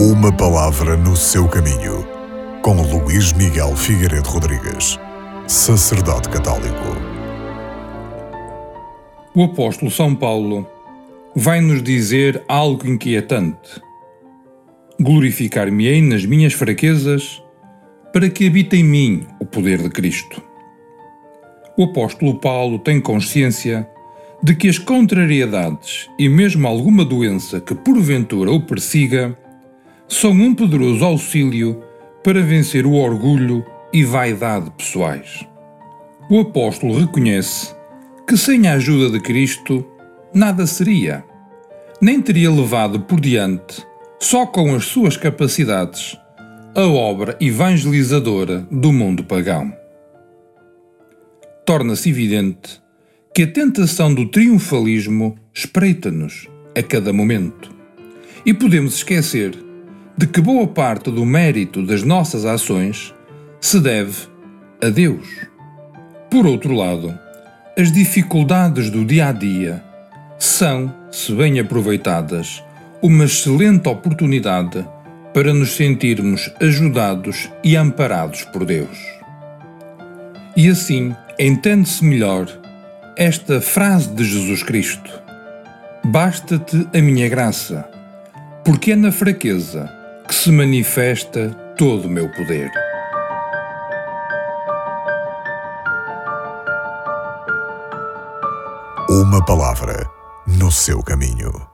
Uma palavra no seu caminho, com Luís Miguel Figueiredo Rodrigues, sacerdote católico. O apóstolo São Paulo vai nos dizer algo inquietante. Glorificar-me-ei nas minhas fraquezas, para que habite em mim o poder de Cristo. O apóstolo Paulo tem consciência de que as contrariedades e mesmo alguma doença que porventura o persiga são um poderoso auxílio para vencer o orgulho e vaidade pessoais. O apóstolo reconhece que sem a ajuda de Cristo nada seria, nem teria levado por diante, só com as suas capacidades, a obra evangelizadora do mundo pagão. Torna-se evidente que a tentação do triunfalismo espreita-nos a cada momento. E podemos esquecer de que boa parte do mérito das nossas ações se deve a Deus. Por outro lado, as dificuldades do dia a dia são, se bem aproveitadas, uma excelente oportunidade para nos sentirmos ajudados e amparados por Deus. E assim entende-se melhor esta frase de Jesus Cristo: Basta-te a minha graça, porque é na fraqueza que se manifesta todo o meu poder. Uma palavra no seu caminho.